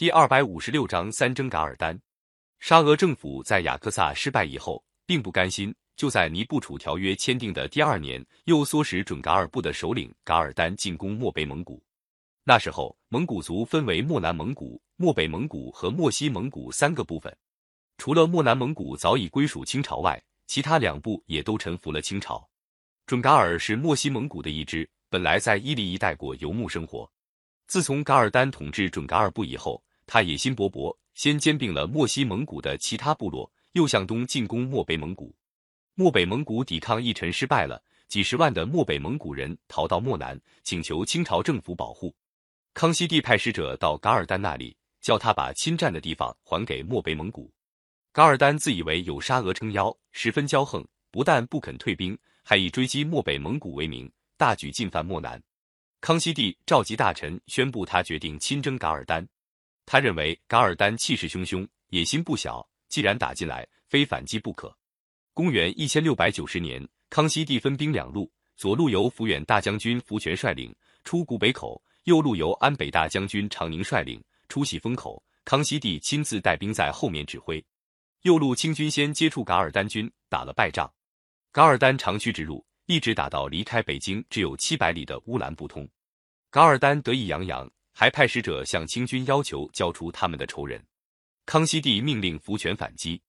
第二百五十六章三征噶尔丹。沙俄政府在雅克萨失败以后，并不甘心，就在尼布楚条约签订的第二年，又唆使准噶尔部的首领噶尔丹进攻漠北蒙古。那时候，蒙古族分为漠南蒙古、漠北蒙古和漠西蒙古三个部分。除了漠南蒙古早已归属清朝外，其他两部也都臣服了清朝。准噶尔是漠西蒙古的一支，本来在伊犁一带过游牧生活。自从噶尔丹统治准噶尔部以后，他野心勃勃，先兼并了漠西蒙古的其他部落，又向东进攻漠北蒙古。漠北蒙古抵抗一臣失败了，几十万的漠北蒙古人逃到漠南，请求清朝政府保护。康熙帝派使者到噶尔丹那里，叫他把侵占的地方还给漠北蒙古。噶尔丹自以为有沙俄撑腰，十分骄横，不但不肯退兵，还以追击漠北蒙古为名，大举进犯漠南。康熙帝召集大臣，宣布他决定亲征噶尔丹。他认为噶尔丹气势汹汹，野心不小，既然打进来，非反击不可。公元一千六百九十年，康熙帝分兵两路，左路由抚远大将军福全率领出古北口，右路由安北大将军长宁率领出喜峰口。康熙帝亲自带兵在后面指挥。右路清军先接触噶尔丹军，打了败仗。噶尔丹长驱直入，一直打到离开北京只有七百里的乌兰布通。噶尔丹得意洋洋。还派使者向清军要求交出他们的仇人。康熙帝命令福全反击。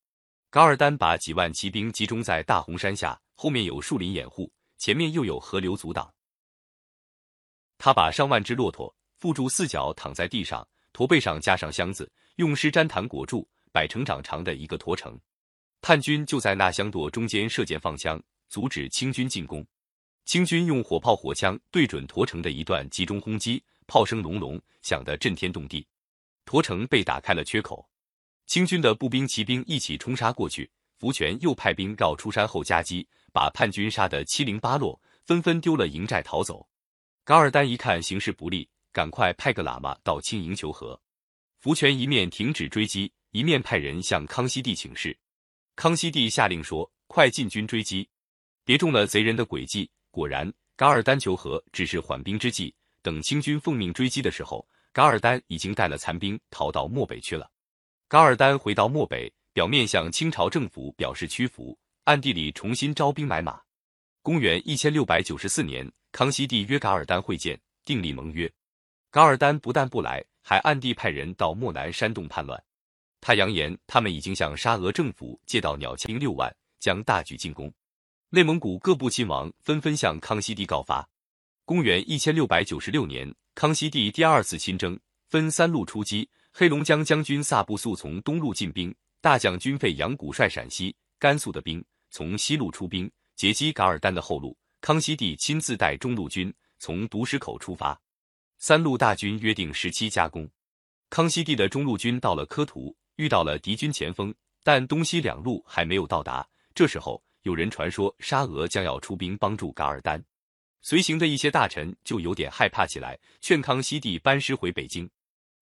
噶尔丹把几万骑兵集中在大红山下，后面有树林掩护，前面又有河流阻挡。他把上万只骆驼缚住四脚躺在地上，驼背上加上箱子，用湿毡毯裹住，摆成长长的一个驼城。叛军就在那箱垛中间射箭放枪，阻止清军进攻。清军用火炮、火枪对准驼城的一段集中轰击。炮声隆隆，响得震天动地，驼城被打开了缺口。清军的步兵、骑兵一起冲杀过去，福全又派兵绕出山后夹击，把叛军杀得七零八落，纷纷丢了营寨逃走。噶尔丹一看形势不利，赶快派个喇嘛到清营求和。福全一面停止追击，一面派人向康熙帝请示。康熙帝下令说：“快进军追击，别中了贼人的诡计。”果然，噶尔丹求和只是缓兵之计。等清军奉命追击的时候，噶尔丹已经带了残兵逃到漠北去了。噶尔丹回到漠北，表面向清朝政府表示屈服，暗地里重新招兵买马。公元一千六百九十四年，康熙帝约噶尔丹会见，订立盟约。噶尔丹不但不来，还暗地派人到漠南煽动叛乱。他扬言，他们已经向沙俄政府借到鸟枪兵六万，将大举进攻。内蒙古各部亲王纷纷向康熙帝告发。公元一千六百九十六年，康熙帝第二次亲征，分三路出击。黑龙江将军萨布素从东路进兵，大将军费扬古率陕西、甘肃的兵从西路出兵，截击噶尔丹的后路。康熙帝亲自带中路军从独石口出发，三路大军约定时期加攻。康熙帝的中路军到了科图，遇到了敌军前锋，但东西两路还没有到达。这时候，有人传说沙俄将要出兵帮助噶尔丹。随行的一些大臣就有点害怕起来，劝康熙帝班师回北京。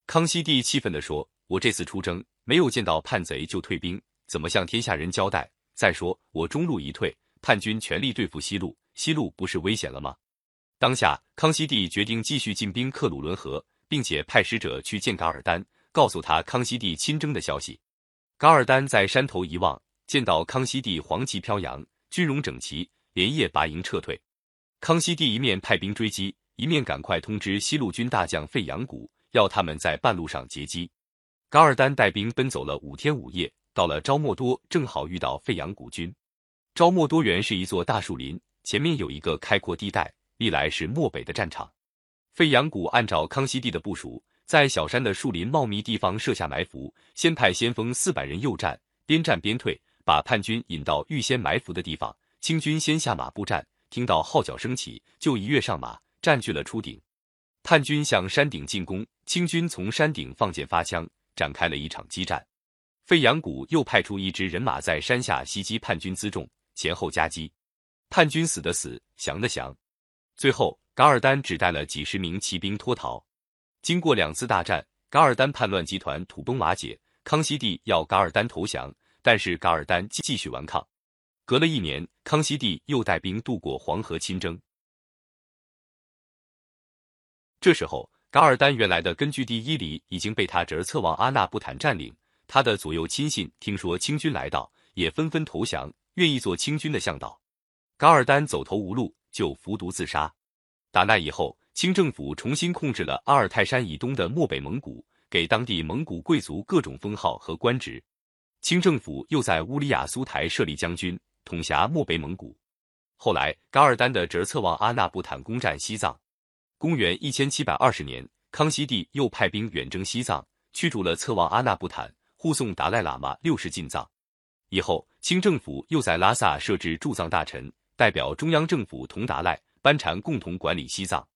康熙帝气愤地说：“我这次出征没有见到叛贼就退兵，怎么向天下人交代？再说我中路一退，叛军全力对付西路，西路不是危险了吗？”当下，康熙帝决定继续进兵克鲁伦河，并且派使者去见噶尔丹，告诉他康熙帝亲征的消息。噶尔丹在山头一望，见到康熙帝黄旗飘扬，军容整齐，连夜拔营撤退。康熙帝一面派兵追击，一面赶快通知西路军大将费扬古，要他们在半路上截击。噶尔丹带兵奔走了五天五夜，到了昭莫多，正好遇到费扬古军。昭莫多原是一座大树林，前面有一个开阔地带，历来是漠北的战场。费扬古按照康熙帝的部署，在小山的树林茂密地方设下埋伏，先派先锋四百人诱战，边战边退，把叛军引到预先埋伏的地方。清军先下马步战。听到号角声起，就一跃上马，占据了初顶。叛军向山顶进攻，清军从山顶放箭发枪，展开了一场激战。费扬古又派出一支人马在山下袭击叛军辎重，前后夹击，叛军死的死，降的降。最后，噶尔丹只带了几十名骑兵脱逃。经过两次大战，噶尔丹叛乱集团土崩瓦解。康熙帝要噶尔丹投降，但是噶尔丹继续顽抗。隔了一年，康熙帝又带兵渡过黄河亲征。这时候，噶尔丹原来的根据地伊犁已经被他侄儿策王阿纳布坦占领。他的左右亲信听说清军来到，也纷纷投降，愿意做清军的向导。噶尔丹走投无路，就服毒自杀。打那以后，清政府重新控制了阿尔泰山以东的漠北蒙古，给当地蒙古贵族各种封号和官职。清政府又在乌里雅苏台设立将军，统辖漠北蒙古。后来，噶尔丹的侄策妄阿纳布坦攻占西藏。公元一千七百二十年，康熙帝又派兵远征西藏，驱逐了策妄阿纳布坦，护送达赖喇嘛六世进藏。以后，清政府又在拉萨设置驻藏大臣，代表中央政府同达赖、班禅共同管理西藏。